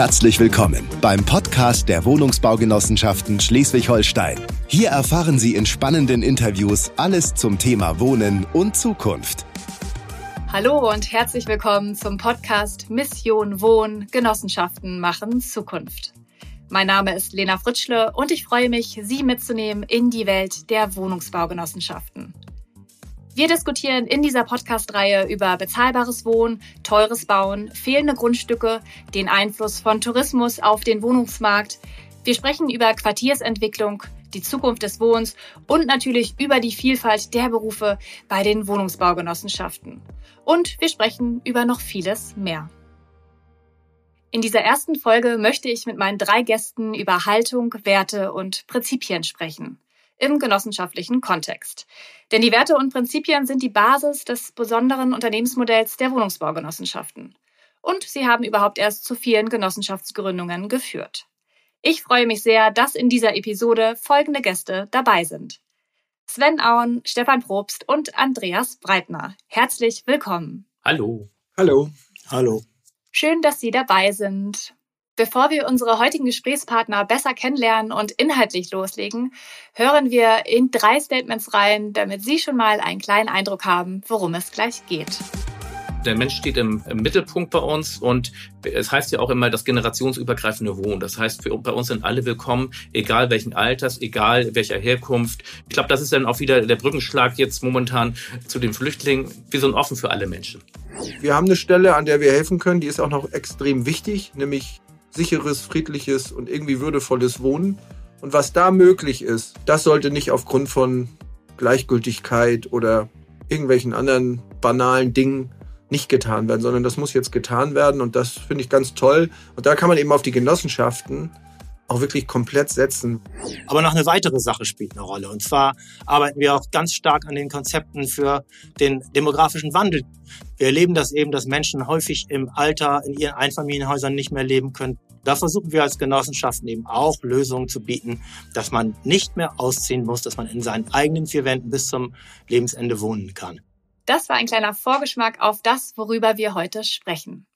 Herzlich willkommen beim Podcast der Wohnungsbaugenossenschaften Schleswig-Holstein. Hier erfahren Sie in spannenden Interviews alles zum Thema Wohnen und Zukunft. Hallo und herzlich willkommen zum Podcast Mission Wohnen, Genossenschaften machen Zukunft. Mein Name ist Lena Fritschle und ich freue mich, Sie mitzunehmen in die Welt der Wohnungsbaugenossenschaften. Wir diskutieren in dieser Podcast-Reihe über bezahlbares Wohnen, teures Bauen, fehlende Grundstücke, den Einfluss von Tourismus auf den Wohnungsmarkt. Wir sprechen über Quartiersentwicklung, die Zukunft des Wohnens und natürlich über die Vielfalt der Berufe bei den Wohnungsbaugenossenschaften. Und wir sprechen über noch vieles mehr. In dieser ersten Folge möchte ich mit meinen drei Gästen über Haltung, Werte und Prinzipien sprechen im genossenschaftlichen Kontext. Denn die Werte und Prinzipien sind die Basis des besonderen Unternehmensmodells der Wohnungsbaugenossenschaften. Und sie haben überhaupt erst zu vielen Genossenschaftsgründungen geführt. Ich freue mich sehr, dass in dieser Episode folgende Gäste dabei sind. Sven Auen, Stefan Probst und Andreas Breitner. Herzlich willkommen. Hallo. Hallo. Hallo. Schön, dass Sie dabei sind. Bevor wir unsere heutigen Gesprächspartner besser kennenlernen und inhaltlich loslegen, hören wir in drei Statements rein, damit Sie schon mal einen kleinen Eindruck haben, worum es gleich geht. Der Mensch steht im, im, Mittelpunkt bei uns und es heißt ja auch immer das generationsübergreifende Wohnen. Das heißt, für, bei uns sind alle willkommen, egal welchen Alters, egal welcher Herkunft. Ich glaube, das ist dann auch wieder der Brückenschlag jetzt momentan zu den Flüchtlingen. Wir sind offen für alle Menschen. Wir haben eine Stelle, an der wir helfen können, die ist auch noch extrem wichtig, nämlich sicheres, friedliches und irgendwie würdevolles Wohnen. Und was da möglich ist, das sollte nicht aufgrund von Gleichgültigkeit oder irgendwelchen anderen banalen Dingen nicht getan werden, sondern das muss jetzt getan werden und das finde ich ganz toll. Und da kann man eben auf die Genossenschaften auch wirklich komplett setzen. Aber noch eine weitere Sache spielt eine Rolle. Und zwar arbeiten wir auch ganz stark an den Konzepten für den demografischen Wandel. Wir erleben das eben, dass Menschen häufig im Alter in ihren Einfamilienhäusern nicht mehr leben können. Da versuchen wir als Genossenschaften eben auch Lösungen zu bieten, dass man nicht mehr ausziehen muss, dass man in seinen eigenen vier Wänden bis zum Lebensende wohnen kann. Das war ein kleiner Vorgeschmack auf das, worüber wir heute sprechen.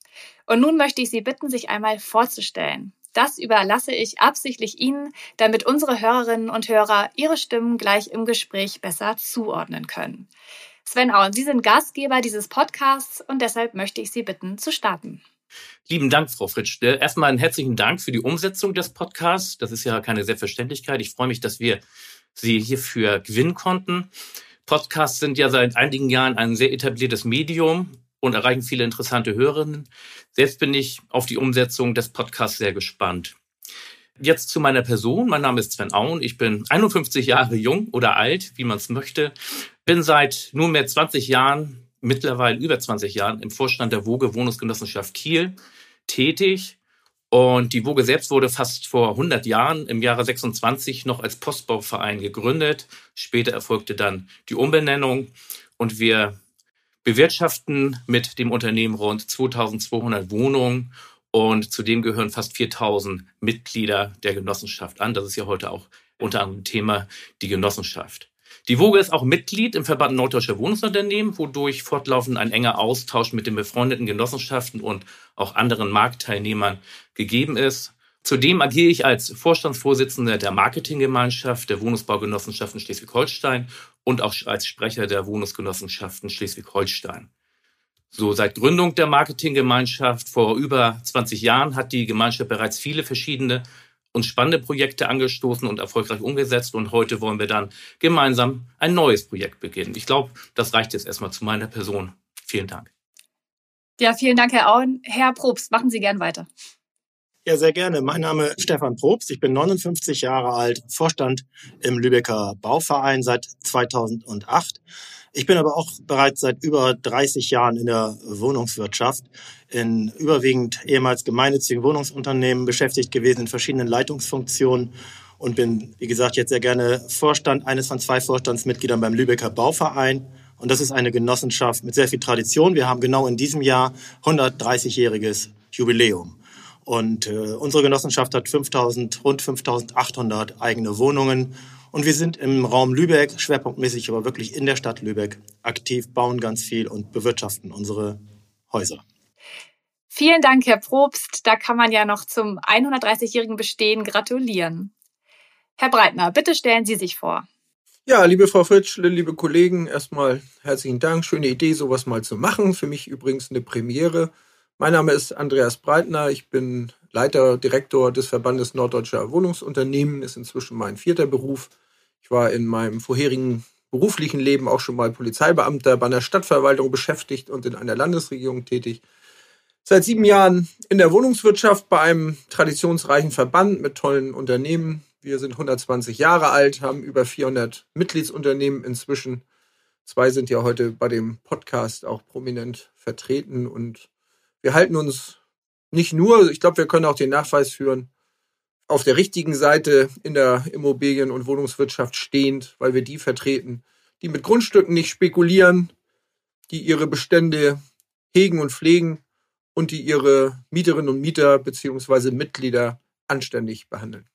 Und nun möchte ich Sie bitten, sich einmal vorzustellen. Das überlasse ich absichtlich Ihnen, damit unsere Hörerinnen und Hörer Ihre Stimmen gleich im Gespräch besser zuordnen können. Sven Auen, Sie sind Gastgeber dieses Podcasts und deshalb möchte ich Sie bitten, zu starten. Lieben Dank, Frau Fritsch. Erstmal einen herzlichen Dank für die Umsetzung des Podcasts. Das ist ja keine Selbstverständlichkeit. Ich freue mich, dass wir Sie hierfür gewinnen konnten. Podcasts sind ja seit einigen Jahren ein sehr etabliertes Medium und erreichen viele interessante Hörerinnen. Selbst bin ich auf die Umsetzung des Podcasts sehr gespannt. Jetzt zu meiner Person. Mein Name ist Sven Auen. Ich bin 51 Jahre jung oder alt, wie man es möchte. Bin seit nunmehr 20 Jahren, mittlerweile über 20 Jahren, im Vorstand der Woge Wohnungsgenossenschaft Kiel tätig. Und die Woge selbst wurde fast vor 100 Jahren im Jahre 26 noch als Postbauverein gegründet. Später erfolgte dann die Umbenennung und wir bewirtschaften mit dem Unternehmen rund 2200 Wohnungen und zudem gehören fast 4000 Mitglieder der Genossenschaft an. Das ist ja heute auch unter anderem Thema die Genossenschaft. Die Woge ist auch Mitglied im Verband Norddeutscher Wohnungsunternehmen, wodurch fortlaufend ein enger Austausch mit den befreundeten Genossenschaften und auch anderen Marktteilnehmern gegeben ist. Zudem agiere ich als Vorstandsvorsitzender der Marketinggemeinschaft der Wohnungsbaugenossenschaften Schleswig-Holstein und auch als Sprecher der Wohnungsgenossenschaften Schleswig-Holstein. So seit Gründung der Marketinggemeinschaft vor über 20 Jahren hat die Gemeinschaft bereits viele verschiedene und spannende Projekte angestoßen und erfolgreich umgesetzt. Und heute wollen wir dann gemeinsam ein neues Projekt beginnen. Ich glaube, das reicht jetzt erstmal zu meiner Person. Vielen Dank. Ja, vielen Dank, Herr Auen. Herr Probst, machen Sie gern weiter. Ja, sehr gerne. Mein Name ist Stefan Probst. Ich bin 59 Jahre alt, Vorstand im Lübecker Bauverein seit 2008. Ich bin aber auch bereits seit über 30 Jahren in der Wohnungswirtschaft, in überwiegend ehemals gemeinnützigen Wohnungsunternehmen beschäftigt gewesen, in verschiedenen Leitungsfunktionen und bin, wie gesagt, jetzt sehr gerne Vorstand, eines von zwei Vorstandsmitgliedern beim Lübecker Bauverein. Und das ist eine Genossenschaft mit sehr viel Tradition. Wir haben genau in diesem Jahr 130-jähriges Jubiläum. Und äh, unsere Genossenschaft hat 5000, rund 5800 eigene Wohnungen. Und wir sind im Raum Lübeck, schwerpunktmäßig aber wirklich in der Stadt Lübeck, aktiv, bauen ganz viel und bewirtschaften unsere Häuser. Vielen Dank, Herr Probst. Da kann man ja noch zum 130-jährigen Bestehen gratulieren. Herr Breitner, bitte stellen Sie sich vor. Ja, liebe Frau Fritschle, liebe Kollegen, erstmal herzlichen Dank. Schöne Idee, sowas mal zu machen. Für mich übrigens eine Premiere. Mein Name ist Andreas Breitner. Ich bin Leiter, Direktor des Verbandes Norddeutscher Wohnungsunternehmen. Ist inzwischen mein vierter Beruf. Ich war in meinem vorherigen beruflichen Leben auch schon mal Polizeibeamter bei einer Stadtverwaltung beschäftigt und in einer Landesregierung tätig seit sieben Jahren in der Wohnungswirtschaft bei einem traditionsreichen Verband mit tollen Unternehmen. Wir sind 120 Jahre alt, haben über 400 Mitgliedsunternehmen inzwischen. Zwei sind ja heute bei dem Podcast auch prominent vertreten und wir halten uns nicht nur, ich glaube, wir können auch den Nachweis führen, auf der richtigen Seite in der Immobilien- und Wohnungswirtschaft stehend, weil wir die vertreten, die mit Grundstücken nicht spekulieren, die ihre Bestände hegen und pflegen und die ihre Mieterinnen und Mieter beziehungsweise Mitglieder anständig behandeln.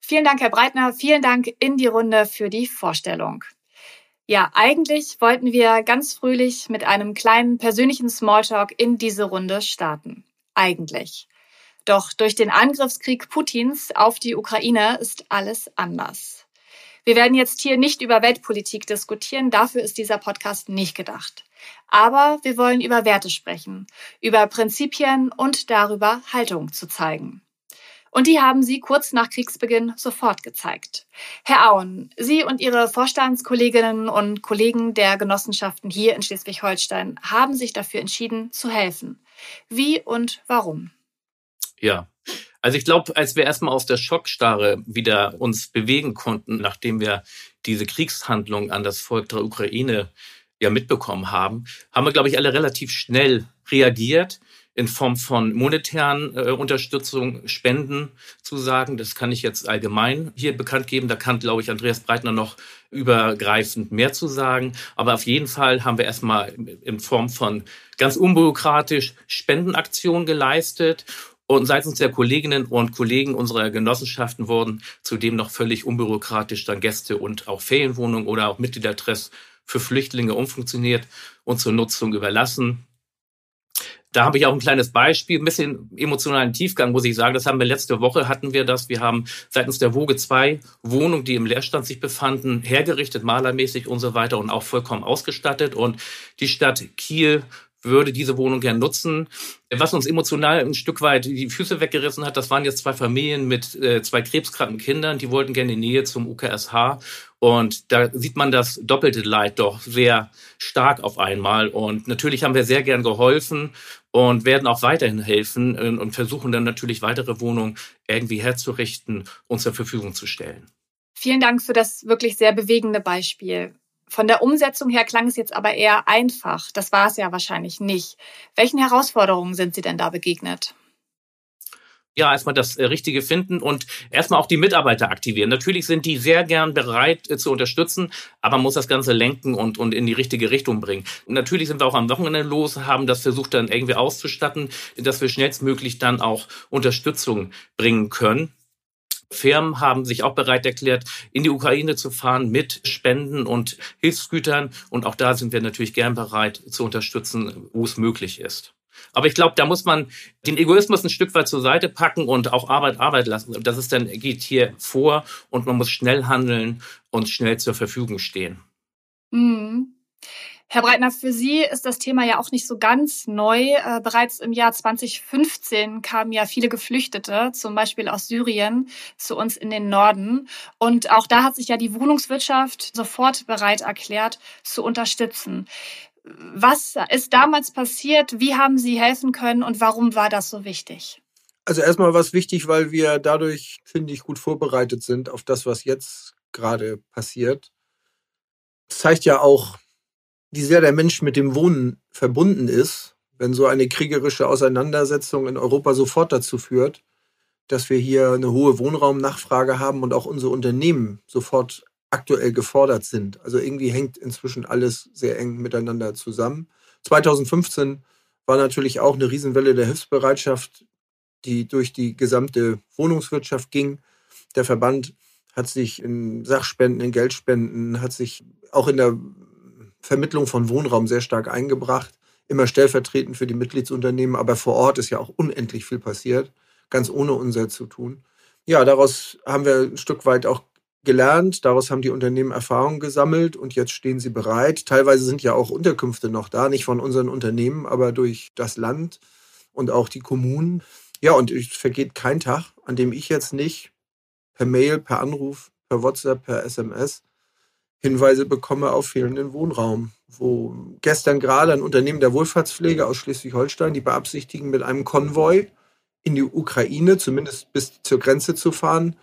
Vielen Dank, Herr Breitner. Vielen Dank in die Runde für die Vorstellung. Ja, eigentlich wollten wir ganz fröhlich mit einem kleinen persönlichen Smalltalk in diese Runde starten. Eigentlich. Doch durch den Angriffskrieg Putins auf die Ukraine ist alles anders. Wir werden jetzt hier nicht über Weltpolitik diskutieren, dafür ist dieser Podcast nicht gedacht. Aber wir wollen über Werte sprechen, über Prinzipien und darüber Haltung zu zeigen. Und die haben Sie kurz nach Kriegsbeginn sofort gezeigt. Herr Auen, Sie und Ihre Vorstandskolleginnen und Kollegen der Genossenschaften hier in Schleswig-Holstein haben sich dafür entschieden, zu helfen. Wie und warum? Ja, also ich glaube, als wir erstmal aus der Schockstarre wieder uns bewegen konnten, nachdem wir diese Kriegshandlung an das Volk der Ukraine ja mitbekommen haben, haben wir, glaube ich, alle relativ schnell reagiert in Form von monetären äh, Unterstützung, Spenden zu sagen. Das kann ich jetzt allgemein hier bekannt geben. Da kann, glaube ich, Andreas Breitner noch übergreifend mehr zu sagen. Aber auf jeden Fall haben wir erstmal in Form von ganz unbürokratisch Spendenaktionen geleistet. Und seitens der Kolleginnen und Kollegen unserer Genossenschaften wurden zudem noch völlig unbürokratisch dann Gäste und auch Ferienwohnungen oder auch Mitgliedertress für Flüchtlinge umfunktioniert und zur Nutzung überlassen. Da habe ich auch ein kleines Beispiel, ein bisschen emotionalen Tiefgang, muss ich sagen. Das haben wir letzte Woche hatten wir das. Wir haben seitens der Woge zwei Wohnungen, die im Leerstand sich befanden, hergerichtet, malermäßig und so weiter und auch vollkommen ausgestattet. Und die Stadt Kiel würde diese Wohnung gern nutzen. Was uns emotional ein Stück weit die Füße weggerissen hat, das waren jetzt zwei Familien mit äh, zwei krebskranken Kindern, die wollten gerne in die Nähe zum UKSH. Und da sieht man das doppelte Leid doch sehr stark auf einmal. Und natürlich haben wir sehr gern geholfen und werden auch weiterhin helfen äh, und versuchen dann natürlich weitere Wohnungen irgendwie herzurichten und zur Verfügung zu stellen. Vielen Dank für das wirklich sehr bewegende Beispiel. Von der Umsetzung her klang es jetzt aber eher einfach. Das war es ja wahrscheinlich nicht. Welchen Herausforderungen sind Sie denn da begegnet? ja, erstmal das äh, Richtige finden und erstmal auch die Mitarbeiter aktivieren. Natürlich sind die sehr gern bereit äh, zu unterstützen, aber man muss das Ganze lenken und, und in die richtige Richtung bringen. Natürlich sind wir auch am Wochenende los, haben das versucht dann irgendwie auszustatten, dass wir schnellstmöglich dann auch Unterstützung bringen können. Firmen haben sich auch bereit erklärt, in die Ukraine zu fahren mit Spenden und Hilfsgütern. Und auch da sind wir natürlich gern bereit zu unterstützen, wo es möglich ist. Aber ich glaube, da muss man den Egoismus ein Stück weit zur Seite packen und auch Arbeit Arbeit lassen. Das ist dann geht hier vor und man muss schnell handeln und schnell zur Verfügung stehen. Mhm. Herr Breitner, für Sie ist das Thema ja auch nicht so ganz neu. Äh, bereits im Jahr 2015 kamen ja viele Geflüchtete, zum Beispiel aus Syrien, zu uns in den Norden. Und auch da hat sich ja die Wohnungswirtschaft sofort bereit erklärt, zu unterstützen. Was ist damals passiert? Wie haben Sie helfen können und warum war das so wichtig? Also erstmal war es wichtig, weil wir dadurch, finde ich, gut vorbereitet sind auf das, was jetzt gerade passiert. Es zeigt ja auch, wie sehr der Mensch mit dem Wohnen verbunden ist, wenn so eine kriegerische Auseinandersetzung in Europa sofort dazu führt, dass wir hier eine hohe Wohnraumnachfrage haben und auch unsere Unternehmen sofort aktuell gefordert sind. Also irgendwie hängt inzwischen alles sehr eng miteinander zusammen. 2015 war natürlich auch eine Riesenwelle der Hilfsbereitschaft, die durch die gesamte Wohnungswirtschaft ging. Der Verband hat sich in Sachspenden, in Geldspenden, hat sich auch in der Vermittlung von Wohnraum sehr stark eingebracht. immer stellvertretend für die Mitgliedsunternehmen, aber vor Ort ist ja auch unendlich viel passiert, ganz ohne unser zu tun. Ja, daraus haben wir ein Stück weit auch gelernt, daraus haben die Unternehmen Erfahrungen gesammelt und jetzt stehen sie bereit. Teilweise sind ja auch Unterkünfte noch da, nicht von unseren Unternehmen, aber durch das Land und auch die Kommunen. Ja, und es vergeht kein Tag, an dem ich jetzt nicht per Mail, per Anruf, per WhatsApp, per SMS Hinweise bekomme auf fehlenden Wohnraum. Wo gestern gerade ein Unternehmen der Wohlfahrtspflege aus Schleswig-Holstein, die beabsichtigen, mit einem Konvoi in die Ukraine, zumindest bis zur Grenze zu fahren,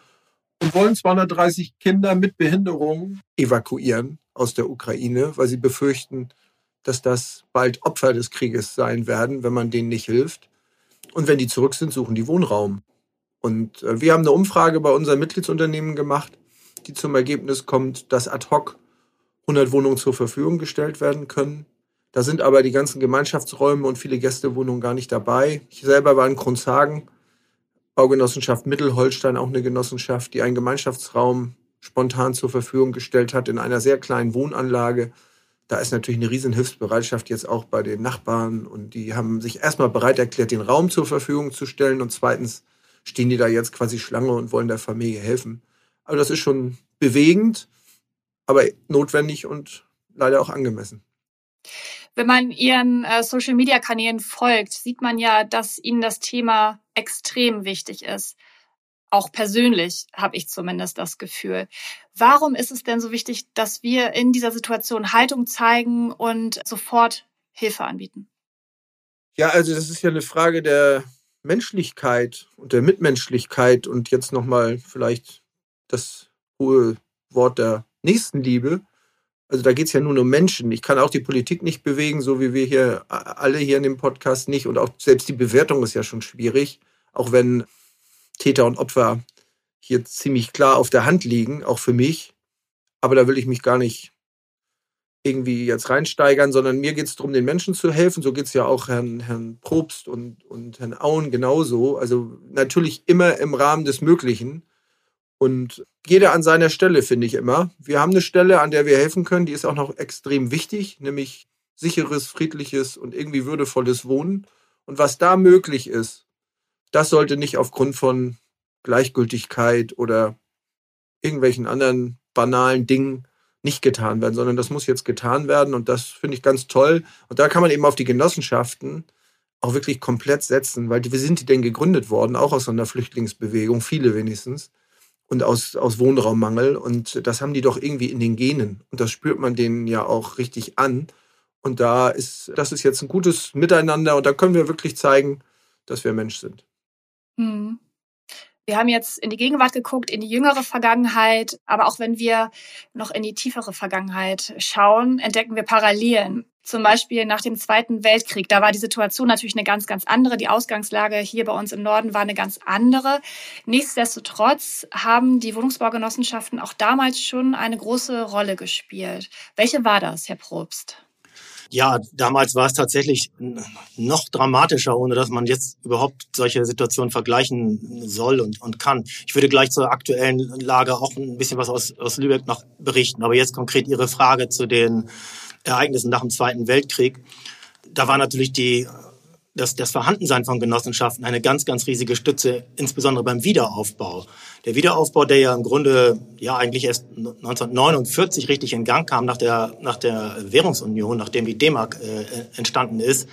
und wollen 230 Kinder mit Behinderung evakuieren aus der Ukraine, weil sie befürchten, dass das bald Opfer des Krieges sein werden, wenn man denen nicht hilft. Und wenn die zurück sind, suchen die Wohnraum. Und äh, wir haben eine Umfrage bei unseren Mitgliedsunternehmen gemacht, die zum Ergebnis kommt, dass ad hoc 100 Wohnungen zur Verfügung gestellt werden können. Da sind aber die ganzen Gemeinschaftsräume und viele Gästewohnungen gar nicht dabei. Ich selber war in Kronzhagen, Baugenossenschaft Mittelholstein, auch eine Genossenschaft, die einen Gemeinschaftsraum spontan zur Verfügung gestellt hat in einer sehr kleinen Wohnanlage. Da ist natürlich eine riesen Hilfsbereitschaft jetzt auch bei den Nachbarn und die haben sich erstmal bereit erklärt, den Raum zur Verfügung zu stellen und zweitens stehen die da jetzt quasi Schlange und wollen der Familie helfen. Also das ist schon bewegend, aber notwendig und leider auch angemessen. Wenn man Ihren äh, Social-Media-Kanälen folgt, sieht man ja, dass Ihnen das Thema extrem wichtig ist. Auch persönlich habe ich zumindest das Gefühl. Warum ist es denn so wichtig, dass wir in dieser Situation Haltung zeigen und sofort Hilfe anbieten? Ja, also das ist ja eine Frage der Menschlichkeit und der Mitmenschlichkeit und jetzt nochmal vielleicht das hohe Wort der Nächstenliebe. Also da geht es ja nur um Menschen. Ich kann auch die Politik nicht bewegen, so wie wir hier alle hier in dem Podcast nicht. Und auch selbst die Bewertung ist ja schon schwierig, auch wenn Täter und Opfer hier ziemlich klar auf der Hand liegen, auch für mich. Aber da will ich mich gar nicht irgendwie jetzt reinsteigern, sondern mir geht es darum, den Menschen zu helfen. So geht es ja auch Herrn, Herrn Probst und, und Herrn Auen genauso. Also natürlich immer im Rahmen des Möglichen. Und jeder an seiner Stelle, finde ich immer. Wir haben eine Stelle, an der wir helfen können, die ist auch noch extrem wichtig, nämlich sicheres, friedliches und irgendwie würdevolles Wohnen. Und was da möglich ist, das sollte nicht aufgrund von Gleichgültigkeit oder irgendwelchen anderen banalen Dingen nicht getan werden, sondern das muss jetzt getan werden und das finde ich ganz toll. Und da kann man eben auf die Genossenschaften auch wirklich komplett setzen, weil wie sind die denn gegründet worden? Auch aus einer Flüchtlingsbewegung, viele wenigstens und aus, aus Wohnraummangel. Und das haben die doch irgendwie in den Genen. Und das spürt man denen ja auch richtig an. Und da ist, das ist jetzt ein gutes Miteinander und da können wir wirklich zeigen, dass wir Mensch sind. Hm. Wir haben jetzt in die Gegenwart geguckt, in die jüngere Vergangenheit, aber auch wenn wir noch in die tiefere Vergangenheit schauen, entdecken wir Parallelen. Zum Beispiel nach dem Zweiten Weltkrieg, da war die Situation natürlich eine ganz, ganz andere. Die Ausgangslage hier bei uns im Norden war eine ganz andere. Nichtsdestotrotz haben die Wohnungsbaugenossenschaften auch damals schon eine große Rolle gespielt. Welche war das, Herr Probst? Ja, damals war es tatsächlich noch dramatischer, ohne dass man jetzt überhaupt solche Situationen vergleichen soll und, und kann. Ich würde gleich zur aktuellen Lage auch ein bisschen was aus, aus Lübeck noch berichten. Aber jetzt konkret Ihre Frage zu den Ereignissen nach dem Zweiten Weltkrieg. Da war natürlich die, das, das Vorhandensein von Genossenschaften eine ganz, ganz riesige Stütze, insbesondere beim Wiederaufbau. Der Wiederaufbau, der ja im Grunde ja eigentlich erst 1949 richtig in Gang kam nach der, nach der Währungsunion, nachdem die D-Mark äh, entstanden ist,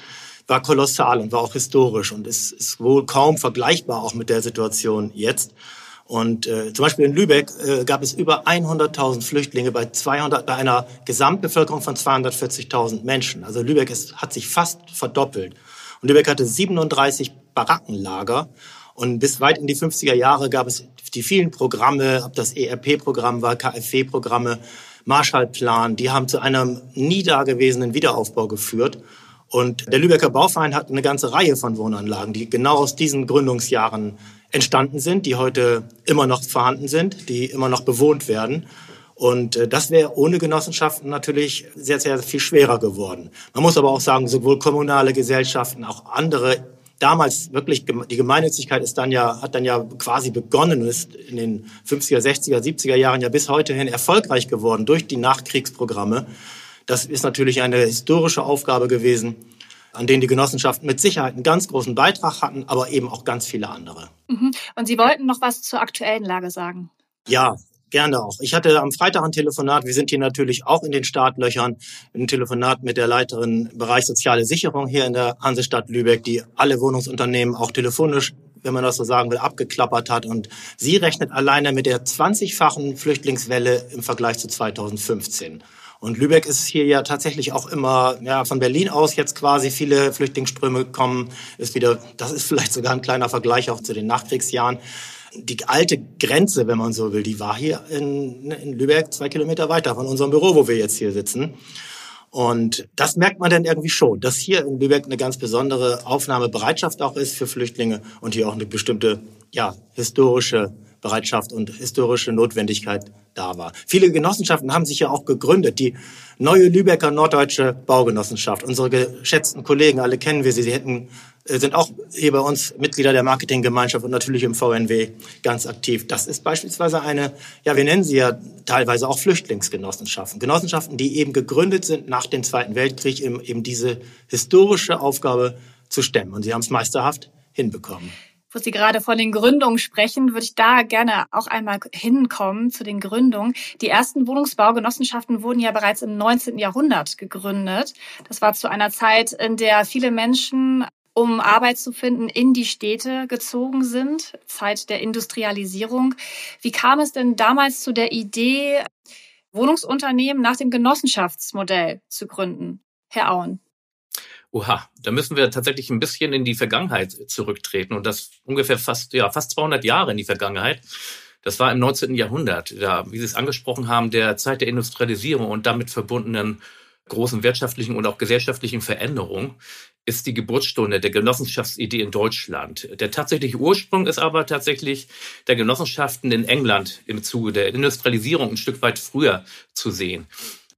war kolossal und war auch historisch und ist, ist wohl kaum vergleichbar auch mit der Situation jetzt. Und äh, zum Beispiel in Lübeck äh, gab es über 100.000 Flüchtlinge bei 200, bei einer Gesamtbevölkerung von 240.000 Menschen. Also Lübeck ist, hat sich fast verdoppelt. Und Lübeck hatte 37 Barackenlager. Und bis weit in die 50er Jahre gab es die vielen Programme, ob das ERP-Programm war, KfW-Programme, Marshallplan, die haben zu einem nie dagewesenen Wiederaufbau geführt. Und der Lübecker Bauverein hat eine ganze Reihe von Wohnanlagen, die genau aus diesen Gründungsjahren entstanden sind, die heute immer noch vorhanden sind, die immer noch bewohnt werden. Und äh, das wäre ohne Genossenschaften natürlich sehr, sehr viel schwerer geworden. Man muss aber auch sagen, sowohl kommunale Gesellschaften, auch andere, damals wirklich, die Gemeinnützigkeit ist dann ja, hat dann ja quasi begonnen und ist in den 50er, 60er, 70er Jahren ja bis heute hin erfolgreich geworden durch die Nachkriegsprogramme. Das ist natürlich eine historische Aufgabe gewesen, an denen die Genossenschaften mit Sicherheit einen ganz großen Beitrag hatten, aber eben auch ganz viele andere. Mhm. Und Sie wollten noch was zur aktuellen Lage sagen? Ja, Gerne auch. Ich hatte am Freitag ein Telefonat. Wir sind hier natürlich auch in den Startlöchern. Ein Telefonat mit der Leiterin Bereich Soziale Sicherung hier in der Hansestadt Lübeck, die alle Wohnungsunternehmen auch telefonisch, wenn man das so sagen will, abgeklappert hat. Und sie rechnet alleine mit der 20-fachen Flüchtlingswelle im Vergleich zu 2015. Und Lübeck ist hier ja tatsächlich auch immer, ja, von Berlin aus jetzt quasi viele Flüchtlingsströme kommen, ist wieder, das ist vielleicht sogar ein kleiner Vergleich auch zu den Nachkriegsjahren die alte Grenze, wenn man so will, die war hier in, in Lübeck zwei Kilometer weiter von unserem Büro, wo wir jetzt hier sitzen. Und das merkt man dann irgendwie schon, dass hier in Lübeck eine ganz besondere Aufnahmebereitschaft auch ist für Flüchtlinge und hier auch eine bestimmte, ja, historische Bereitschaft und historische Notwendigkeit da war. Viele Genossenschaften haben sich ja auch gegründet. Die neue Lübecker Norddeutsche Baugenossenschaft. Unsere geschätzten Kollegen, alle kennen wir sie. Sie hätten, sind auch hier bei uns Mitglieder der Marketinggemeinschaft und natürlich im VNW ganz aktiv. Das ist beispielsweise eine, ja, wir nennen sie ja teilweise auch Flüchtlingsgenossenschaften. Genossenschaften, die eben gegründet sind nach dem Zweiten Weltkrieg, eben diese historische Aufgabe zu stemmen. Und sie haben es meisterhaft hinbekommen wo Sie gerade von den Gründungen sprechen, würde ich da gerne auch einmal hinkommen zu den Gründungen. Die ersten Wohnungsbaugenossenschaften wurden ja bereits im 19. Jahrhundert gegründet. Das war zu einer Zeit, in der viele Menschen um Arbeit zu finden, in die Städte gezogen sind, Zeit der Industrialisierung. Wie kam es denn damals zu der Idee, Wohnungsunternehmen nach dem Genossenschaftsmodell zu gründen? Herr Auen. Oha, da müssen wir tatsächlich ein bisschen in die Vergangenheit zurücktreten und das ungefähr fast, ja, fast 200 Jahre in die Vergangenheit. Das war im 19. Jahrhundert, da, wie Sie es angesprochen haben, der Zeit der Industrialisierung und damit verbundenen großen wirtschaftlichen und auch gesellschaftlichen Veränderung ist die Geburtsstunde der Genossenschaftsidee in Deutschland. Der tatsächliche Ursprung ist aber tatsächlich der Genossenschaften in England im Zuge der Industrialisierung ein Stück weit früher zu sehen.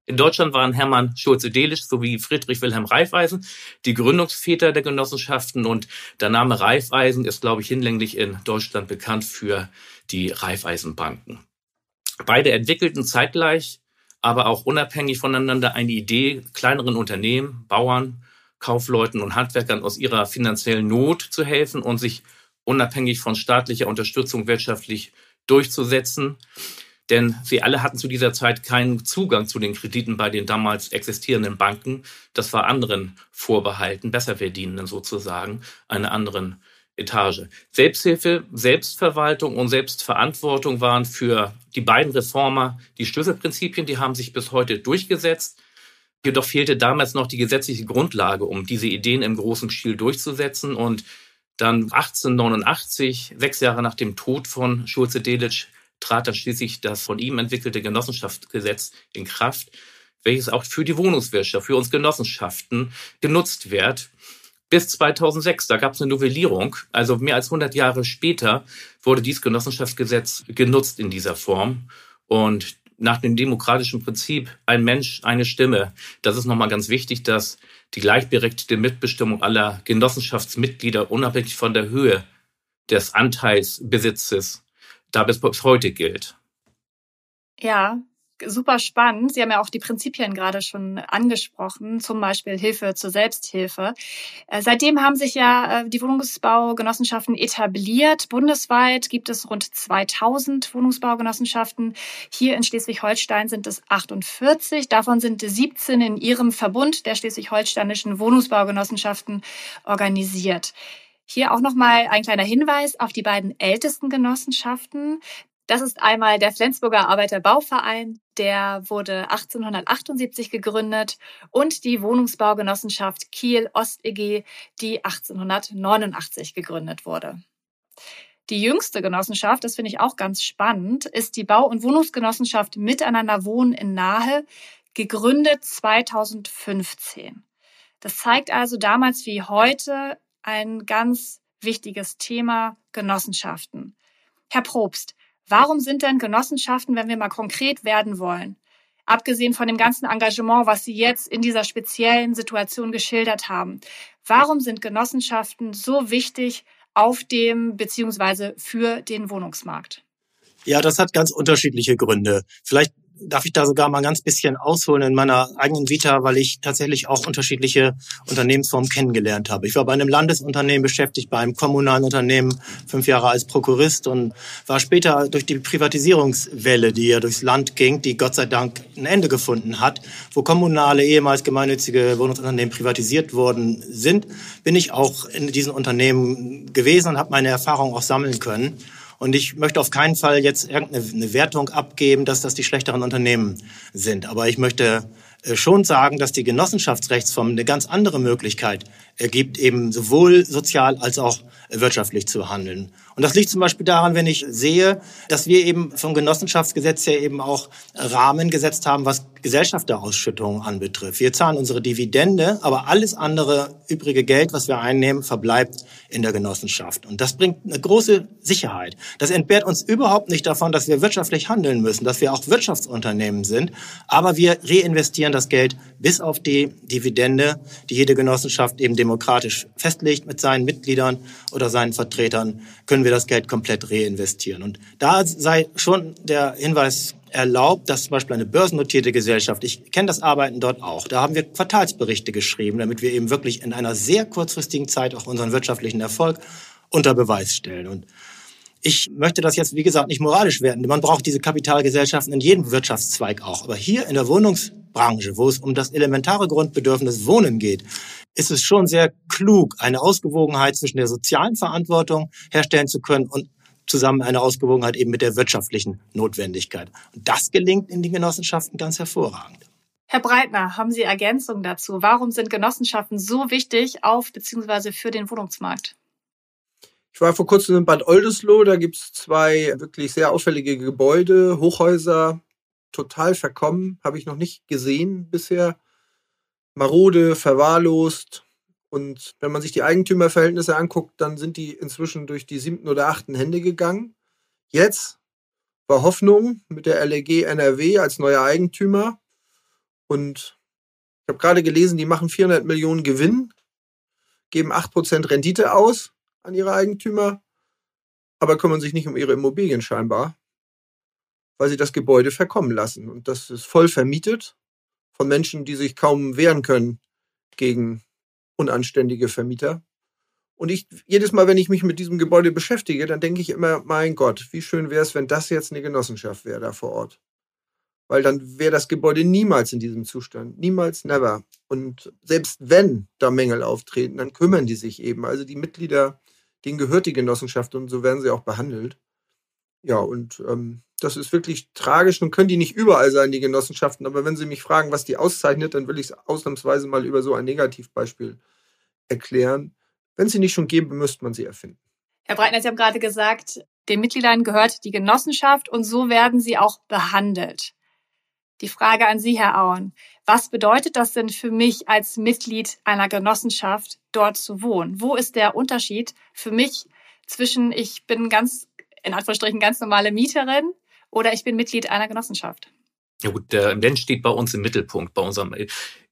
In Deutschland waren Hermann Schulze-Delitzsch sowie Friedrich Wilhelm Raiffeisen die Gründungsväter der Genossenschaften und der Name Raiffeisen ist, glaube ich, hinlänglich in Deutschland bekannt für die Raiffeisenbanken. Beide entwickelten zeitgleich, aber auch unabhängig voneinander eine Idee, kleineren Unternehmen, Bauern, Kaufleuten und Handwerkern aus ihrer finanziellen Not zu helfen und sich unabhängig von staatlicher Unterstützung wirtschaftlich durchzusetzen denn sie alle hatten zu dieser Zeit keinen Zugang zu den Krediten bei den damals existierenden Banken. Das war anderen vorbehalten, Besserverdienenden sozusagen, einer anderen Etage. Selbsthilfe, Selbstverwaltung und Selbstverantwortung waren für die beiden Reformer die Schlüsselprinzipien, die haben sich bis heute durchgesetzt. Jedoch fehlte damals noch die gesetzliche Grundlage, um diese Ideen im großen Stil durchzusetzen. Und dann 1889, sechs Jahre nach dem Tod von Schulze-Delitzsch, trat dann schließlich das von ihm entwickelte Genossenschaftsgesetz in Kraft, welches auch für die Wohnungswirtschaft, für uns Genossenschaften genutzt wird. Bis 2006, da gab es eine Novellierung, also mehr als 100 Jahre später wurde dieses Genossenschaftsgesetz genutzt in dieser Form. Und nach dem demokratischen Prinzip ein Mensch, eine Stimme, das ist nochmal ganz wichtig, dass die gleichberechtigte Mitbestimmung aller Genossenschaftsmitglieder unabhängig von der Höhe des Anteilsbesitzes da bis heute gilt. Ja, super spannend. Sie haben ja auch die Prinzipien gerade schon angesprochen, zum Beispiel Hilfe zur Selbsthilfe. Äh, seitdem haben sich ja äh, die Wohnungsbaugenossenschaften etabliert. Bundesweit gibt es rund 2000 Wohnungsbaugenossenschaften. Hier in Schleswig-Holstein sind es 48. Davon sind 17 in ihrem Verbund der schleswig-holsteinischen Wohnungsbaugenossenschaften organisiert. Hier auch nochmal ein kleiner Hinweis auf die beiden ältesten Genossenschaften. Das ist einmal der Flensburger Arbeiterbauverein, der wurde 1878 gegründet und die Wohnungsbaugenossenschaft Kiel Ost EG, die 1889 gegründet wurde. Die jüngste Genossenschaft, das finde ich auch ganz spannend, ist die Bau- und Wohnungsgenossenschaft Miteinander Wohnen in Nahe, gegründet 2015. Das zeigt also damals wie heute, ein ganz wichtiges Thema Genossenschaften. Herr Probst, warum sind denn Genossenschaften, wenn wir mal konkret werden wollen, abgesehen von dem ganzen Engagement, was Sie jetzt in dieser speziellen Situation geschildert haben, warum sind Genossenschaften so wichtig auf dem beziehungsweise für den Wohnungsmarkt? Ja, das hat ganz unterschiedliche Gründe. Vielleicht darf ich da sogar mal ein ganz bisschen ausholen in meiner eigenen Vita, weil ich tatsächlich auch unterschiedliche Unternehmensformen kennengelernt habe. Ich war bei einem Landesunternehmen beschäftigt, bei einem kommunalen Unternehmen, fünf Jahre als Prokurist und war später durch die Privatisierungswelle, die ja durchs Land ging, die Gott sei Dank ein Ende gefunden hat, wo kommunale, ehemals gemeinnützige Wohnungsunternehmen privatisiert worden sind, bin ich auch in diesen Unternehmen gewesen und habe meine Erfahrungen auch sammeln können. Und ich möchte auf keinen Fall jetzt irgendeine Wertung abgeben, dass das die schlechteren Unternehmen sind. Aber ich möchte äh, schon sagen, dass die Genossenschaftsrechtsform eine ganz andere Möglichkeit ergibt, eben sowohl sozial als auch wirtschaftlich zu handeln. Und das liegt zum Beispiel daran, wenn ich sehe, dass wir eben vom Genossenschaftsgesetz her eben auch Rahmen gesetzt haben, was Gesellschafterausschüttungen anbetrifft. Wir zahlen unsere Dividende, aber alles andere übrige Geld, was wir einnehmen, verbleibt in der Genossenschaft. Und das bringt eine große Sicherheit. Das entbehrt uns überhaupt nicht davon, dass wir wirtschaftlich handeln müssen, dass wir auch Wirtschaftsunternehmen sind. Aber wir reinvestieren das Geld bis auf die Dividende, die jede Genossenschaft eben demokratisch festlegt mit seinen Mitgliedern oder seinen Vertretern, können wir das Geld komplett reinvestieren. Und da sei schon der Hinweis erlaubt, dass zum Beispiel eine börsennotierte Gesellschaft, ich kenne das Arbeiten dort auch, da haben wir Quartalsberichte geschrieben, damit wir eben wirklich in einer sehr kurzfristigen Zeit auch unseren wirtschaftlichen Erfolg unter Beweis stellen. Und ich möchte das jetzt, wie gesagt, nicht moralisch werden. Man braucht diese Kapitalgesellschaften in jedem Wirtschaftszweig auch. Aber hier in der Wohnungsbranche, wo es um das elementare Grundbedürfnis Wohnen geht, ist es schon sehr klug, eine Ausgewogenheit zwischen der sozialen Verantwortung herstellen zu können und zusammen eine Ausgewogenheit eben mit der wirtschaftlichen Notwendigkeit. Und das gelingt in den Genossenschaften ganz hervorragend. Herr Breitner, haben Sie Ergänzungen dazu? Warum sind Genossenschaften so wichtig auf bzw. für den Wohnungsmarkt? Ich war vor kurzem in Bad Oldesloe, da gibt es zwei wirklich sehr auffällige Gebäude, Hochhäuser, total verkommen, habe ich noch nicht gesehen bisher. Marode, verwahrlost, und wenn man sich die Eigentümerverhältnisse anguckt, dann sind die inzwischen durch die siebten oder achten Hände gegangen. Jetzt war Hoffnung mit der LEG NRW als neuer Eigentümer. Und ich habe gerade gelesen, die machen 400 Millionen Gewinn, geben 8% Rendite aus an ihre Eigentümer, aber kümmern sich nicht um ihre Immobilien scheinbar, weil sie das Gebäude verkommen lassen. Und das ist voll vermietet von Menschen, die sich kaum wehren können gegen unanständige Vermieter. Und ich, jedes Mal, wenn ich mich mit diesem Gebäude beschäftige, dann denke ich immer, mein Gott, wie schön wäre es, wenn das jetzt eine Genossenschaft wäre da vor Ort. Weil dann wäre das Gebäude niemals in diesem Zustand. Niemals, never. Und selbst wenn da Mängel auftreten, dann kümmern die sich eben. Also die Mitglieder, denen gehört die Genossenschaft und so werden sie auch behandelt. Ja, und ähm, das ist wirklich tragisch. Nun können die nicht überall sein, die Genossenschaften, aber wenn Sie mich fragen, was die auszeichnet, dann will ich es ausnahmsweise mal über so ein Negativbeispiel erklären. Wenn sie nicht schon gäbe, müsste man sie erfinden. Herr Breitner, Sie haben gerade gesagt, den Mitgliedern gehört die Genossenschaft und so werden sie auch behandelt. Die Frage an Sie, Herr Auen. Was bedeutet das denn für mich als Mitglied einer Genossenschaft, dort zu wohnen? Wo ist der Unterschied für mich zwischen, ich bin ganz, in Anführungsstrichen, ganz normale Mieterin oder ich bin Mitglied einer Genossenschaft. Ja gut, der Mensch steht bei uns im Mittelpunkt, bei unserem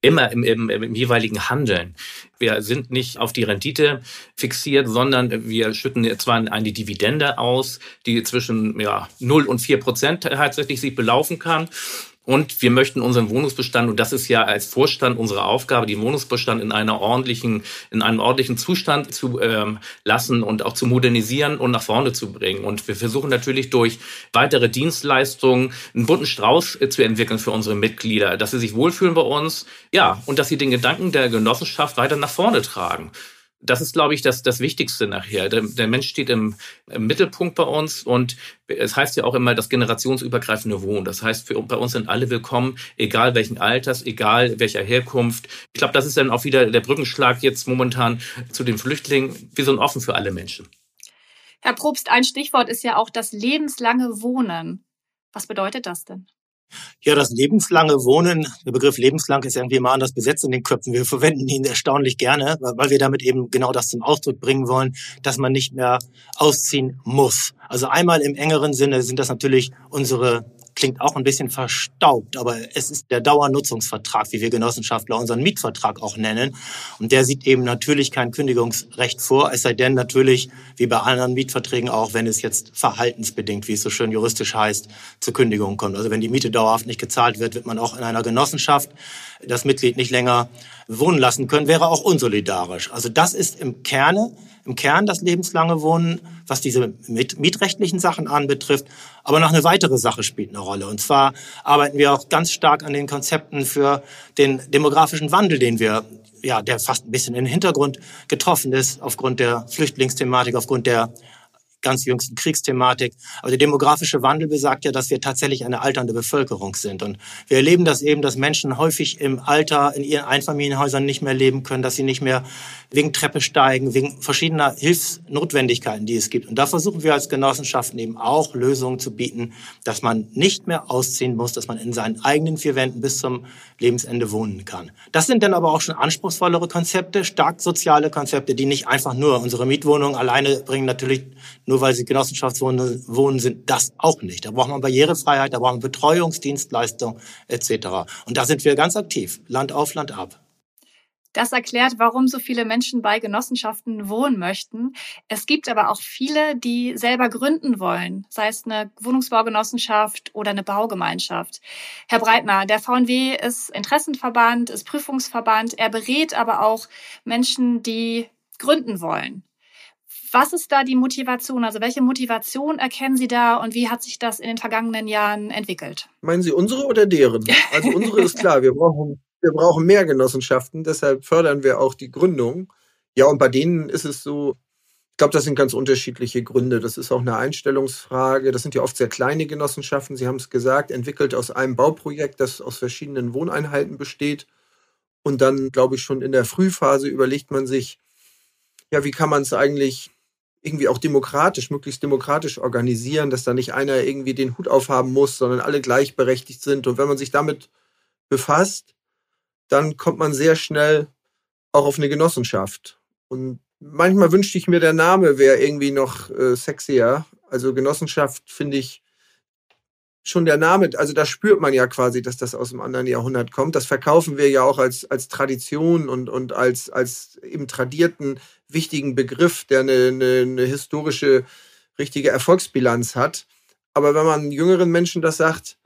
immer im, im, im jeweiligen Handeln. Wir sind nicht auf die Rendite fixiert, sondern wir schütten zwar eine Dividende aus, die zwischen ja, 0 und 4 Prozent tatsächlich sich belaufen kann. Und wir möchten unseren Wohnungsbestand, und das ist ja als Vorstand unsere Aufgabe, den Wohnungsbestand in einer ordentlichen, in einem ordentlichen Zustand zu ähm, lassen und auch zu modernisieren und nach vorne zu bringen. Und wir versuchen natürlich durch weitere Dienstleistungen einen bunten Strauß äh, zu entwickeln für unsere Mitglieder, dass sie sich wohlfühlen bei uns, ja, und dass sie den Gedanken der Genossenschaft weiter nach vorne tragen das ist, glaube ich, das, das Wichtigste nachher. Der, der Mensch steht im, im, Mittelpunkt bei uns und es heißt ja auch immer das generationsübergreifende Wohnen. Das heißt, für, bei uns sind alle willkommen, egal welchen Alters, egal welcher Herkunft. Ich glaube, das ist dann auch wieder der Brückenschlag jetzt momentan zu den Flüchtlingen. Wir sind offen für alle Menschen. Herr Probst, ein Stichwort ist ja auch das lebenslange Wohnen. Was bedeutet das denn? Ja, das lebenslange Wohnen, der Begriff lebenslang ist irgendwie mal anders besetzt in den Köpfen. Wir verwenden ihn erstaunlich gerne, weil wir damit eben genau das zum Ausdruck bringen wollen, dass man nicht mehr ausziehen muss. Also einmal im engeren Sinne sind das natürlich unsere klingt auch ein bisschen verstaubt, aber es ist der Dauernutzungsvertrag, wie wir Genossenschaftler unseren Mietvertrag auch nennen. Und der sieht eben natürlich kein Kündigungsrecht vor, es sei denn natürlich, wie bei anderen Mietverträgen auch, wenn es jetzt verhaltensbedingt, wie es so schön juristisch heißt, zur Kündigung kommt. Also wenn die Miete dauerhaft nicht gezahlt wird, wird man auch in einer Genossenschaft das Mitglied nicht länger wohnen lassen können, wäre auch unsolidarisch. Also das ist im Kerne, im Kern das lebenslange Wohnen, was diese mietrechtlichen Sachen anbetrifft. Aber noch eine weitere Sache spielt eine Rolle. Und zwar arbeiten wir auch ganz stark an den Konzepten für den demografischen Wandel, den wir ja, der fast ein bisschen in den Hintergrund getroffen ist aufgrund der Flüchtlingsthematik, aufgrund der ganz jüngsten Kriegsthematik. Aber der demografische Wandel besagt ja, dass wir tatsächlich eine alternde Bevölkerung sind. Und wir erleben das eben, dass Menschen häufig im Alter in ihren Einfamilienhäusern nicht mehr leben können, dass sie nicht mehr wegen Treppe steigen, wegen verschiedener Hilfsnotwendigkeiten, die es gibt. Und da versuchen wir als Genossenschaften eben auch Lösungen zu bieten, dass man nicht mehr ausziehen muss, dass man in seinen eigenen vier Wänden bis zum Lebensende wohnen kann. Das sind dann aber auch schon anspruchsvollere Konzepte, stark soziale Konzepte, die nicht einfach nur unsere Mietwohnungen alleine bringen, natürlich weil sie Genossenschaftswohnen wohnen, sind das auch nicht. Da braucht man Barrierefreiheit, da braucht man Betreuungsdienstleistung etc. Und da sind wir ganz aktiv, Land auf, Land ab. Das erklärt, warum so viele Menschen bei Genossenschaften wohnen möchten. Es gibt aber auch viele, die selber gründen wollen, sei es eine Wohnungsbaugenossenschaft oder eine Baugemeinschaft. Herr Breitner, der VNW ist Interessenverband, ist Prüfungsverband. Er berät aber auch Menschen, die gründen wollen. Was ist da die Motivation? Also welche Motivation erkennen Sie da und wie hat sich das in den vergangenen Jahren entwickelt? Meinen Sie unsere oder deren? Also unsere ist klar, wir brauchen, wir brauchen mehr Genossenschaften, deshalb fördern wir auch die Gründung. Ja, und bei denen ist es so, ich glaube, das sind ganz unterschiedliche Gründe. Das ist auch eine Einstellungsfrage. Das sind ja oft sehr kleine Genossenschaften. Sie haben es gesagt, entwickelt aus einem Bauprojekt, das aus verschiedenen Wohneinheiten besteht. Und dann, glaube ich, schon in der Frühphase überlegt man sich, ja, wie kann man es eigentlich irgendwie auch demokratisch, möglichst demokratisch organisieren, dass da nicht einer irgendwie den Hut aufhaben muss, sondern alle gleichberechtigt sind. Und wenn man sich damit befasst, dann kommt man sehr schnell auch auf eine Genossenschaft. Und manchmal wünschte ich mir, der Name wäre irgendwie noch äh, sexier. Also Genossenschaft finde ich schon der Name, also da spürt man ja quasi, dass das aus dem anderen Jahrhundert kommt. Das verkaufen wir ja auch als, als Tradition und, und als, als eben tradierten wichtigen Begriff, der eine, eine, eine historische, richtige Erfolgsbilanz hat. Aber wenn man jüngeren Menschen das sagt,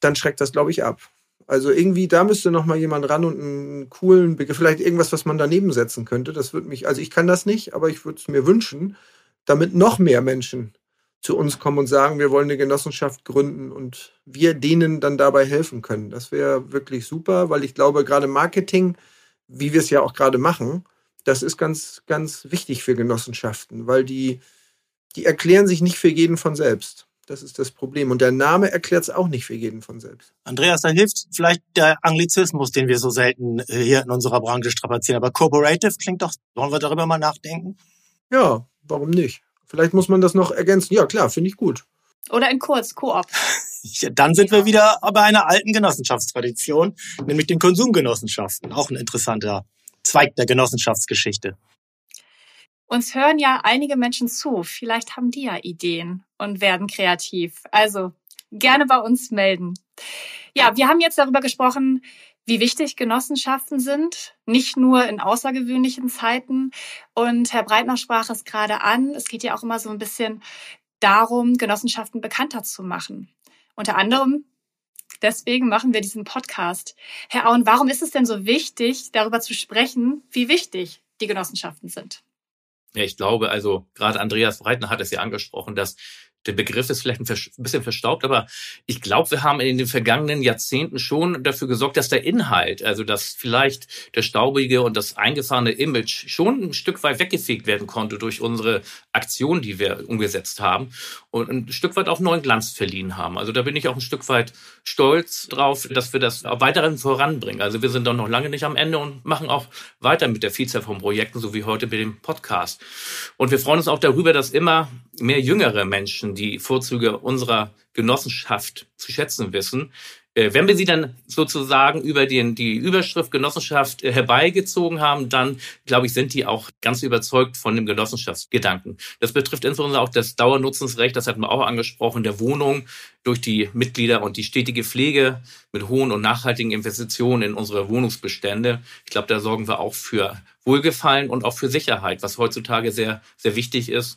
dann schreckt das, glaube ich, ab. Also irgendwie, da müsste noch mal jemand ran und einen coolen Begriff, vielleicht irgendwas, was man daneben setzen könnte. Das würde mich, also ich kann das nicht, aber ich würde es mir wünschen, damit noch mehr Menschen zu uns kommen und sagen, wir wollen eine Genossenschaft gründen und wir denen dann dabei helfen können. Das wäre wirklich super, weil ich glaube, gerade Marketing, wie wir es ja auch gerade machen, das ist ganz, ganz wichtig für Genossenschaften, weil die, die erklären sich nicht für jeden von selbst. Das ist das Problem. Und der Name erklärt es auch nicht für jeden von selbst. Andreas, da hilft vielleicht der Anglizismus, den wir so selten äh, hier in unserer Branche strapazieren. Aber Corporative klingt doch, wollen wir darüber mal nachdenken? Ja, warum nicht? Vielleicht muss man das noch ergänzen. Ja, klar, finde ich gut. Oder in kurz, Koop. Ja, dann sind wir wieder bei einer alten Genossenschaftstradition, nämlich den Konsumgenossenschaften. Auch ein interessanter Zweig der Genossenschaftsgeschichte. Uns hören ja einige Menschen zu. Vielleicht haben die ja Ideen und werden kreativ. Also gerne bei uns melden. Ja, wir haben jetzt darüber gesprochen, wie wichtig Genossenschaften sind, nicht nur in außergewöhnlichen Zeiten. Und Herr Breitner sprach es gerade an. Es geht ja auch immer so ein bisschen darum, Genossenschaften bekannter zu machen. Unter anderem deswegen machen wir diesen Podcast. Herr Auen, warum ist es denn so wichtig, darüber zu sprechen, wie wichtig die Genossenschaften sind? Ja, ich glaube, also gerade Andreas Breitner hat es ja angesprochen, dass der Begriff ist vielleicht ein bisschen verstaubt, aber ich glaube, wir haben in den vergangenen Jahrzehnten schon dafür gesorgt, dass der Inhalt, also dass vielleicht der staubige und das eingefahrene Image schon ein Stück weit weggefegt werden konnte durch unsere Aktion, die wir umgesetzt haben und ein Stück weit auch neuen Glanz verliehen haben. Also da bin ich auch ein Stück weit stolz drauf, dass wir das weiterhin voranbringen. Also wir sind doch noch lange nicht am Ende und machen auch weiter mit der Vielzahl von Projekten, so wie heute mit dem Podcast. Und wir freuen uns auch darüber, dass immer mehr jüngere Menschen die Vorzüge unserer Genossenschaft zu schätzen wissen, wenn wir sie dann sozusagen über den, die Überschrift Genossenschaft äh, herbeigezogen haben, dann, glaube ich, sind die auch ganz überzeugt von dem Genossenschaftsgedanken. Das betrifft insbesondere auch das Dauernutzensrecht, das hatten wir auch angesprochen, der Wohnung durch die Mitglieder und die stetige Pflege mit hohen und nachhaltigen Investitionen in unsere Wohnungsbestände. Ich glaube, da sorgen wir auch für Wohlgefallen und auch für Sicherheit, was heutzutage sehr, sehr wichtig ist.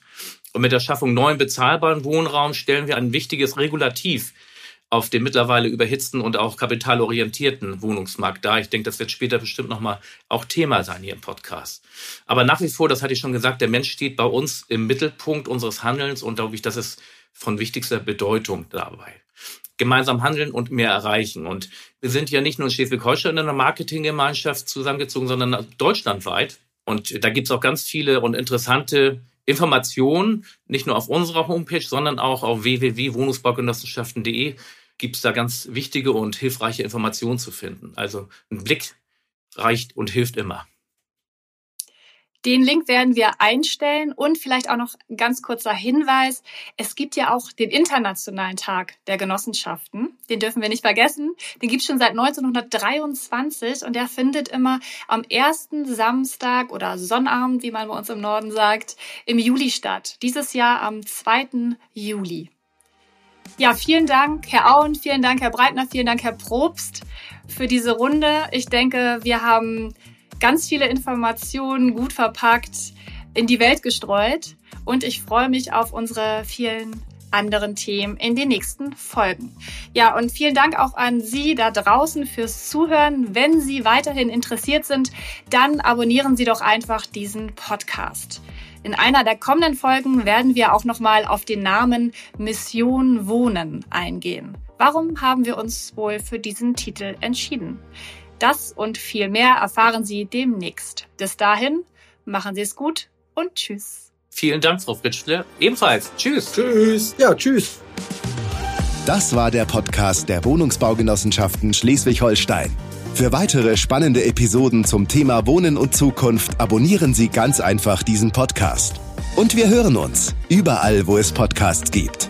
Und mit der Schaffung neuen bezahlbaren Wohnraums stellen wir ein wichtiges Regulativ auf den mittlerweile überhitzten und auch kapitalorientierten Wohnungsmarkt da. Ich denke, das wird später bestimmt nochmal auch Thema sein hier im Podcast. Aber nach wie vor, das hatte ich schon gesagt, der Mensch steht bei uns im Mittelpunkt unseres Handelns und glaube ich, das ist von wichtigster Bedeutung dabei. Gemeinsam handeln und mehr erreichen. Und wir sind ja nicht nur in Schleswig-Holstein in einer Marketinggemeinschaft zusammengezogen, sondern deutschlandweit. Und da gibt es auch ganz viele und interessante Informationen, nicht nur auf unserer Homepage, sondern auch auf www.wohnungsbaugenossenschaften.de gibt es da ganz wichtige und hilfreiche Informationen zu finden. Also ein Blick reicht und hilft immer. Den Link werden wir einstellen und vielleicht auch noch ganz kurzer Hinweis. Es gibt ja auch den Internationalen Tag der Genossenschaften. Den dürfen wir nicht vergessen. Den gibt es schon seit 1923 und der findet immer am ersten Samstag oder Sonnabend, wie man bei uns im Norden sagt, im Juli statt. Dieses Jahr am 2. Juli. Ja, vielen Dank, Herr Auen, vielen Dank, Herr Breitner, vielen Dank, Herr Probst, für diese Runde. Ich denke, wir haben ganz viele Informationen gut verpackt in die Welt gestreut und ich freue mich auf unsere vielen anderen Themen in den nächsten Folgen. Ja, und vielen Dank auch an Sie da draußen fürs Zuhören. Wenn Sie weiterhin interessiert sind, dann abonnieren Sie doch einfach diesen Podcast. In einer der kommenden Folgen werden wir auch nochmal auf den Namen Mission Wohnen eingehen. Warum haben wir uns wohl für diesen Titel entschieden? Das und viel mehr erfahren Sie demnächst. Bis dahin, machen Sie es gut und tschüss. Vielen Dank, Frau Fritschle. Ebenfalls. Tschüss. Tschüss. Ja, tschüss. Das war der Podcast der Wohnungsbaugenossenschaften Schleswig-Holstein. Für weitere spannende Episoden zum Thema Wohnen und Zukunft abonnieren Sie ganz einfach diesen Podcast. Und wir hören uns überall, wo es Podcasts gibt.